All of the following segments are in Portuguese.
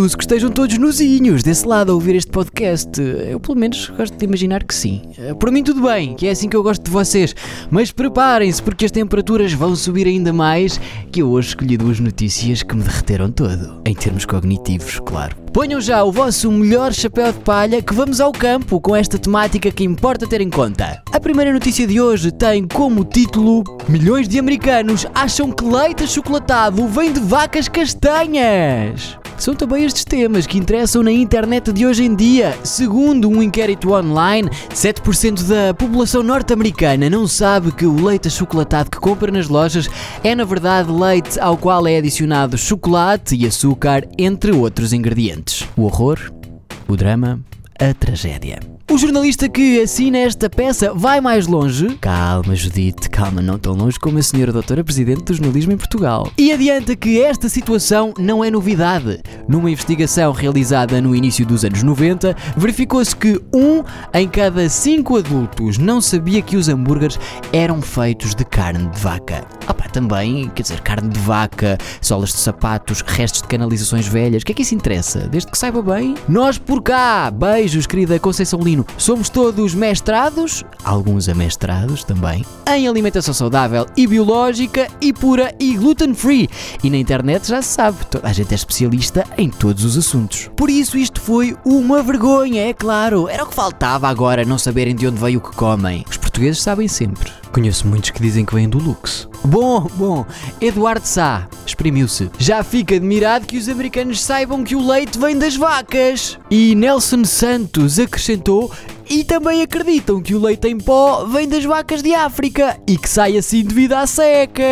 Deduzo que estejam todos nozinhos desse lado a ouvir este podcast. Eu, pelo menos, gosto de imaginar que sim. Eh, Por mim, tudo bem, que é assim que eu gosto de vocês. Mas preparem-se, porque as temperaturas vão subir ainda mais. Que eu hoje escolhi duas notícias que me derreteram todo. Em termos cognitivos, claro. Ponham já o vosso melhor chapéu de palha que vamos ao campo com esta temática que importa ter em conta. A primeira notícia de hoje tem como título: Milhões de americanos acham que leite achocolatado vem de vacas castanhas. São também estes temas que interessam na internet de hoje em dia. Segundo um inquérito online, 7% da população norte-americana não sabe que o leite achocolatado que compra nas lojas é na verdade leite ao qual é adicionado chocolate e açúcar, entre outros ingredientes. O horror, o drama, a tragédia. O jornalista que assina esta peça vai mais longe. Calma, Judite, calma, não tão longe como a senhora doutora Presidente do Jornalismo em Portugal. E adianta que esta situação não é novidade. Numa investigação realizada no início dos anos 90, verificou-se que um em cada cinco adultos não sabia que os hambúrgueres eram feitos de carne de vaca. Opa, também, quer dizer, carne de vaca, solas de sapatos, restos de canalizações velhas, o que é que isso interessa? Desde que saiba bem. Nós por cá, beijos, querida Conceição Lino, somos todos mestrados, alguns amestrados também, em alimentação saudável e biológica e pura e gluten free. E na internet já se sabe, a gente é especialista em todos os assuntos. Por isso isto foi uma vergonha, é claro. Era o que faltava agora não saberem de onde veio o que comem. Os portugueses sabem sempre. Conheço muitos que dizem que vêm do Lux. Bom, bom, Eduardo Sá exprimiu-se. Já fica admirado que os americanos saibam que o leite vem das vacas. E Nelson Santos acrescentou. E também acreditam que o leite em pó vem das vacas de África e que sai assim devido à seca.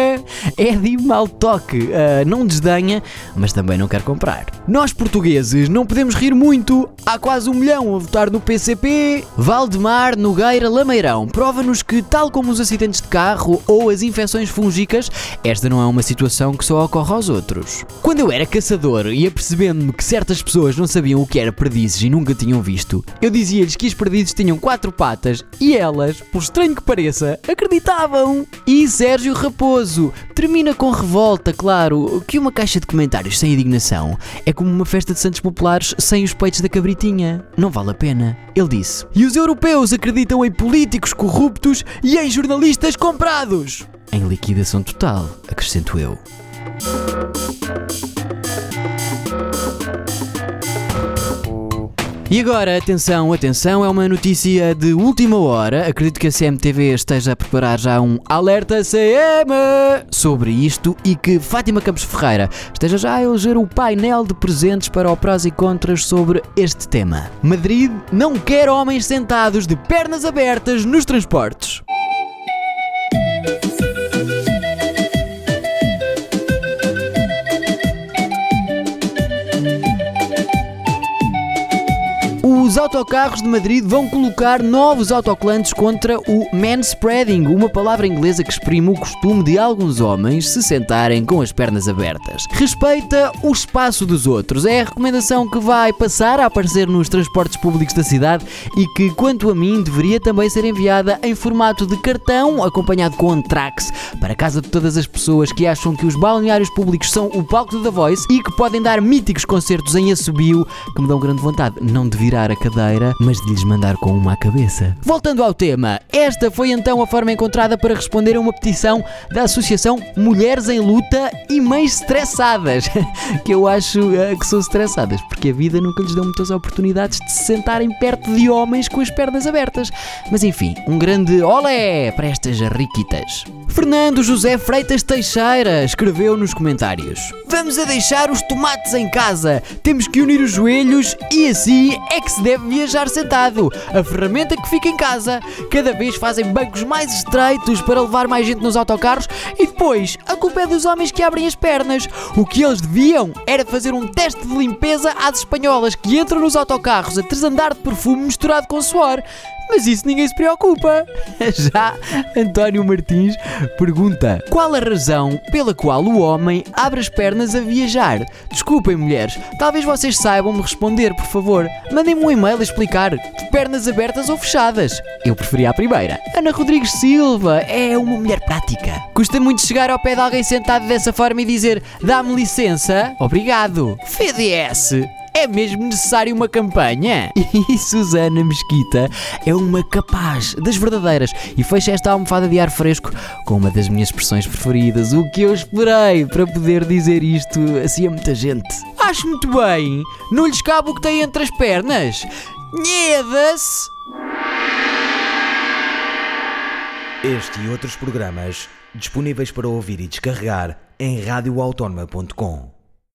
É de mal toque, ah, não desdenha, mas também não quer comprar. Nós portugueses não podemos rir muito. Há quase um milhão a votar no PCP. Valdemar Nogueira Lameirão prova-nos que, tal como os acidentes de carro ou as infecções fúngicas, esta não é uma situação que só ocorre aos outros. Quando eu era caçador e apercebendo-me que certas pessoas não sabiam o que era perdizes e nunca tinham visto, eu dizia-lhes que as perdizes tinham quatro patas e elas, por estranho que pareça, acreditavam. E Sérgio Raposo termina com revolta, claro, que uma caixa de comentários sem indignação é como uma festa de santos populares sem os peitos da cabritinha. Não vale a pena. Ele disse: E os europeus acreditam em políticos corruptos e em jornalistas comprados. Em liquidação total, acrescento eu. E agora, atenção, atenção, é uma notícia de última hora. Acredito que a CMTV esteja a preparar já um alerta CM sobre isto e que Fátima Campos Ferreira esteja já a eleger o painel de presentes para o prós e contras sobre este tema. Madrid não quer homens sentados de pernas abertas nos transportes. Os autocarros de Madrid vão colocar novos autocolantes contra o manspreading, uma palavra inglesa que exprime o costume de alguns homens se sentarem com as pernas abertas. Respeita o espaço dos outros. É a recomendação que vai passar a aparecer nos transportes públicos da cidade e que, quanto a mim, deveria também ser enviada em formato de cartão, acompanhado com Antrax, para casa de todas as pessoas que acham que os balneários públicos são o palco The Voice e que podem dar míticos concertos em assobio que me dão grande vontade, não de virar a cadeira, mas de lhes mandar com uma à cabeça. Voltando ao tema, esta foi então a forma encontrada para responder a uma petição da Associação Mulheres em Luta e Mães Estressadas, que eu acho eh, que são estressadas, porque a vida nunca lhes deu muitas oportunidades de se sentarem perto de homens com as pernas abertas. Mas enfim, um grande olé para estas riquitas. Fernando José Freitas Teixeira escreveu nos comentários: Vamos a deixar os tomates em casa, temos que unir os joelhos e assim é que se deve viajar sentado. A ferramenta que fica em casa. Cada vez fazem bancos mais estreitos para levar mais gente nos autocarros e depois a culpa é dos homens que abrem as pernas. O que eles deviam era fazer um teste de limpeza às espanholas que entram nos autocarros a tresandar de perfume misturado com suor. Mas isso ninguém se preocupa. Já António Martins pergunta: Qual a razão pela qual o homem abre as pernas a viajar? Desculpem, mulheres, talvez vocês saibam me responder, por favor. Mandem-me um e-mail a explicar de pernas abertas ou fechadas. Eu preferia a primeira. Ana Rodrigues Silva é uma mulher prática. Custa muito chegar ao pé de alguém sentado dessa forma e dizer: Dá-me licença? Obrigado. FDS. É mesmo necessário uma campanha? E Susana Mesquita é uma capaz das verdadeiras e fecha esta almofada de ar fresco com uma das minhas expressões preferidas. O que eu esperei para poder dizer isto assim a muita gente. Acho muito bem. Não lhes cabe o que tem entre as pernas. Nhedas! Este e outros programas disponíveis para ouvir e descarregar em radioautónoma.com.